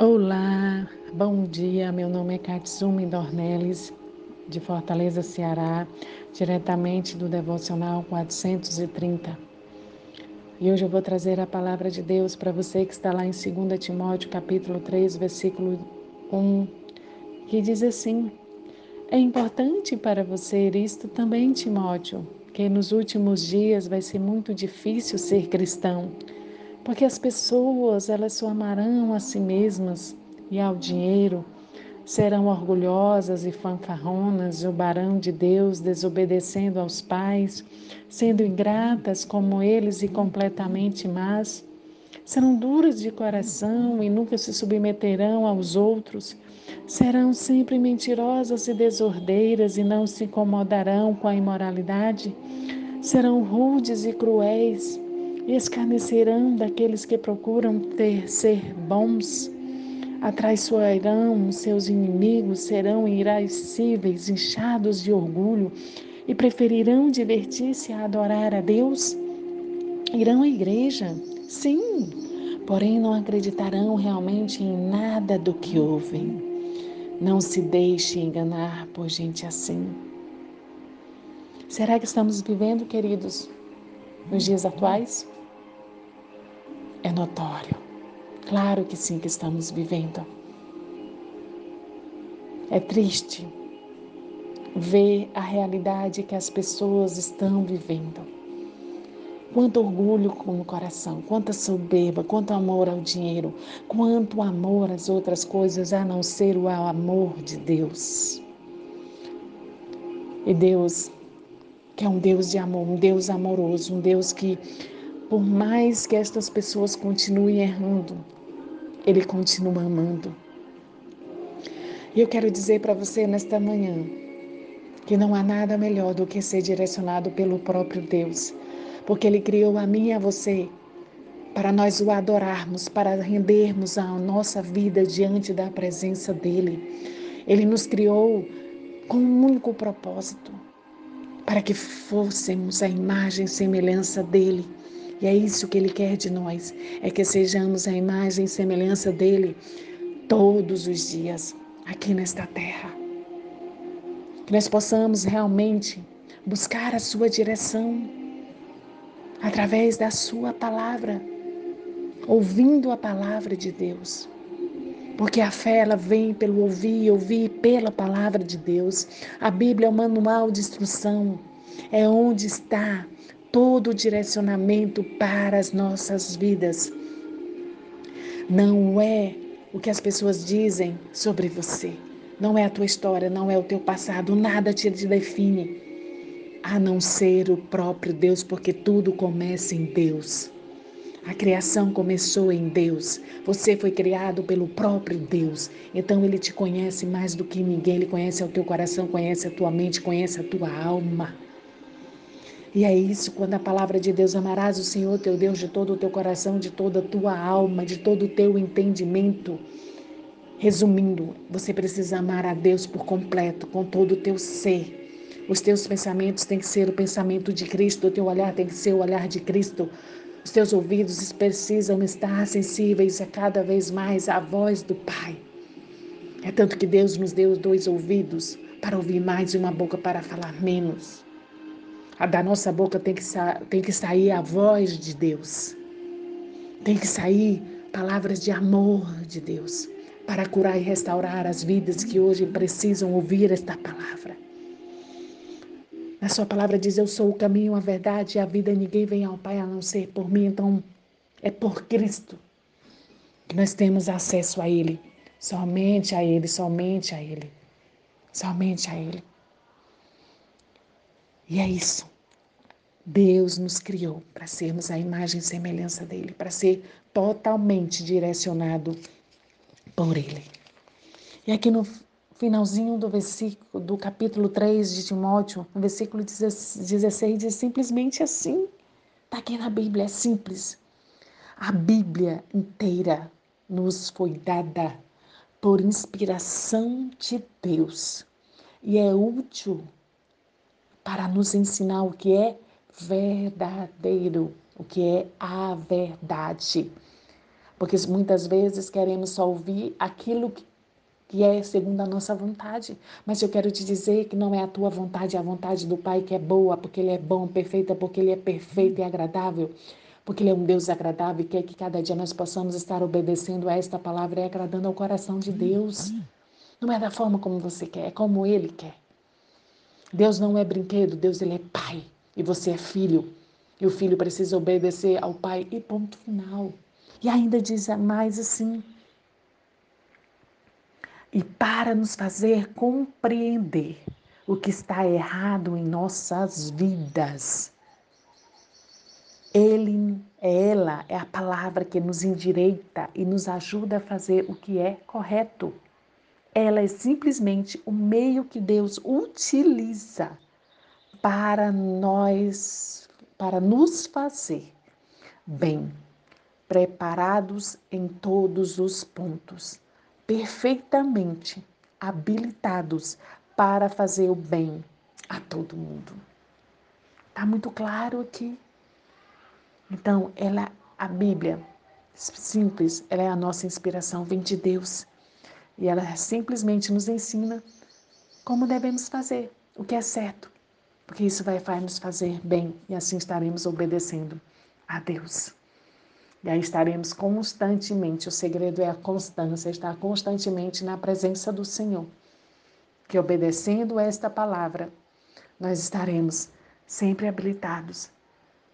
Olá, bom dia. Meu nome é Katsumi Dornelles, de Fortaleza, Ceará, diretamente do Devocional 430. E hoje eu vou trazer a palavra de Deus para você que está lá em 2 Timóteo, capítulo 3, versículo 1, que diz assim: É importante para você isto também, Timóteo, que nos últimos dias vai ser muito difícil ser cristão porque as pessoas, elas só amarão a si mesmas e ao dinheiro, serão orgulhosas e fanfarronas, zombarão de Deus, desobedecendo aos pais, sendo ingratas como eles e completamente más. Serão duras de coração e nunca se submeterão aos outros. Serão sempre mentirosas e desordeiras e não se incomodarão com a imoralidade. Serão rudes e cruéis escarnecerão daqueles que procuram ter ser bons. Atraiçoarão seus inimigos, serão irascíveis, inchados de orgulho e preferirão divertir-se a adorar a Deus. Irão à igreja, sim, porém não acreditarão realmente em nada do que ouvem. Não se deixe enganar por gente assim. Será que estamos vivendo, queridos, nos dias atuais? É notório. Claro que sim, que estamos vivendo. É triste ver a realidade que as pessoas estão vivendo. Quanto orgulho no coração, quanta soberba, quanto amor ao dinheiro, quanto amor às outras coisas a não ser o amor de Deus. E Deus, que é um Deus de amor, um Deus amoroso, um Deus que por mais que estas pessoas continuem errando, Ele continua amando. E eu quero dizer para você nesta manhã que não há nada melhor do que ser direcionado pelo próprio Deus, porque Ele criou a mim e a você para nós o adorarmos, para rendermos a nossa vida diante da presença dEle. Ele nos criou com um único propósito, para que fôssemos a imagem e semelhança dEle e é isso que Ele quer de nós, é que sejamos a imagem e semelhança dEle todos os dias aqui nesta terra. Que nós possamos realmente buscar a Sua direção através da Sua palavra, ouvindo a palavra de Deus. Porque a fé ela vem pelo ouvir ouvir pela palavra de Deus. A Bíblia é o manual de instrução, é onde está todo o direcionamento para as nossas vidas. Não é o que as pessoas dizem sobre você. Não é a tua história, não é o teu passado, nada te define, a não ser o próprio Deus, porque tudo começa em Deus. A criação começou em Deus. Você foi criado pelo próprio Deus. Então ele te conhece mais do que ninguém. Ele conhece o teu coração, conhece a tua mente, conhece a tua alma. E é isso, quando a palavra de Deus amarás o Senhor teu Deus de todo o teu coração, de toda a tua alma, de todo o teu entendimento. Resumindo, você precisa amar a Deus por completo, com todo o teu ser. Os teus pensamentos têm que ser o pensamento de Cristo, o teu olhar tem que ser o olhar de Cristo. Os teus ouvidos precisam estar sensíveis a cada vez mais à voz do Pai. É tanto que Deus nos deu dois ouvidos para ouvir mais e uma boca para falar menos. A da nossa boca tem que, tem que sair a voz de Deus. Tem que sair palavras de amor de Deus para curar e restaurar as vidas que hoje precisam ouvir esta palavra. Na sua palavra diz: Eu sou o caminho, a verdade e a vida. Ninguém vem ao Pai a não ser por mim. Então, é por Cristo que nós temos acesso a Ele. Somente a Ele, somente a Ele. Somente a Ele. E é isso. Deus nos criou para sermos a imagem e semelhança dele, para ser totalmente direcionado por ele. E aqui no finalzinho do versículo do capítulo 3 de Timóteo, no versículo 16 diz simplesmente assim. Está aqui na Bíblia, é simples. A Bíblia inteira nos foi dada por inspiração de Deus e é útil para nos ensinar o que é verdadeiro, o que é a verdade, Porque muitas vezes queremos só ouvir aquilo que é segundo a nossa vontade. Mas eu quero te dizer que não é a tua vontade, é a vontade do Pai que é boa, porque Ele é bom, perfeita, porque Ele é perfeito e agradável. Porque Ele é um Deus agradável e quer que cada dia nós possamos estar obedecendo a esta palavra e agradando ao coração de Deus. Não é da forma como você quer, é como Ele quer. Deus não é brinquedo, Deus ele é Pai. E você é filho. E o filho precisa obedecer ao Pai e ponto final. E ainda diz mais assim: e para nos fazer compreender o que está errado em nossas vidas. Ele, ela é a palavra que nos endireita e nos ajuda a fazer o que é correto. Ela é simplesmente o meio que Deus utiliza para nós, para nos fazer bem, preparados em todos os pontos perfeitamente habilitados para fazer o bem a todo mundo. Está muito claro aqui. Então, ela, a Bíblia, simples, ela é a nossa inspiração, vem de Deus. E ela simplesmente nos ensina como devemos fazer, o que é certo, porque isso vai, nos fazer bem e assim estaremos obedecendo a Deus. E aí estaremos constantemente, o segredo é a constância, estar constantemente na presença do Senhor. Que obedecendo esta palavra, nós estaremos sempre habilitados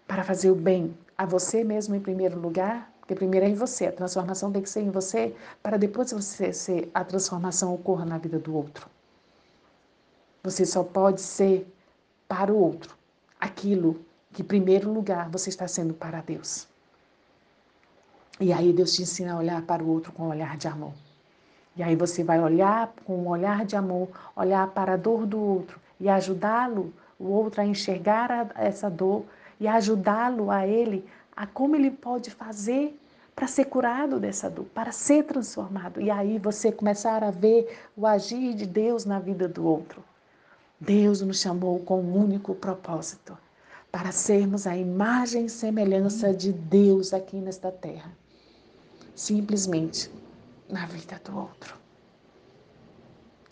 para fazer o bem a você mesmo em primeiro lugar, porque primeiro é em você, a transformação tem que ser em você, para depois você ser, a transformação ocorra na vida do outro. Você só pode ser para o outro aquilo que, em primeiro lugar, você está sendo para Deus. E aí Deus te ensina a olhar para o outro com um olhar de amor. E aí você vai olhar com um olhar de amor, olhar para a dor do outro e ajudá-lo, o outro a enxergar essa dor e ajudá-lo a ele a como ele pode fazer para ser curado dessa dor, para ser transformado. E aí você começar a ver o agir de Deus na vida do outro. Deus nos chamou com um único propósito, para sermos a imagem e semelhança de Deus aqui nesta terra simplesmente na vida do outro.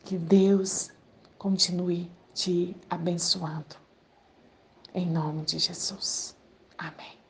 Que Deus continue te abençoando. Em nome de Jesus. Amém.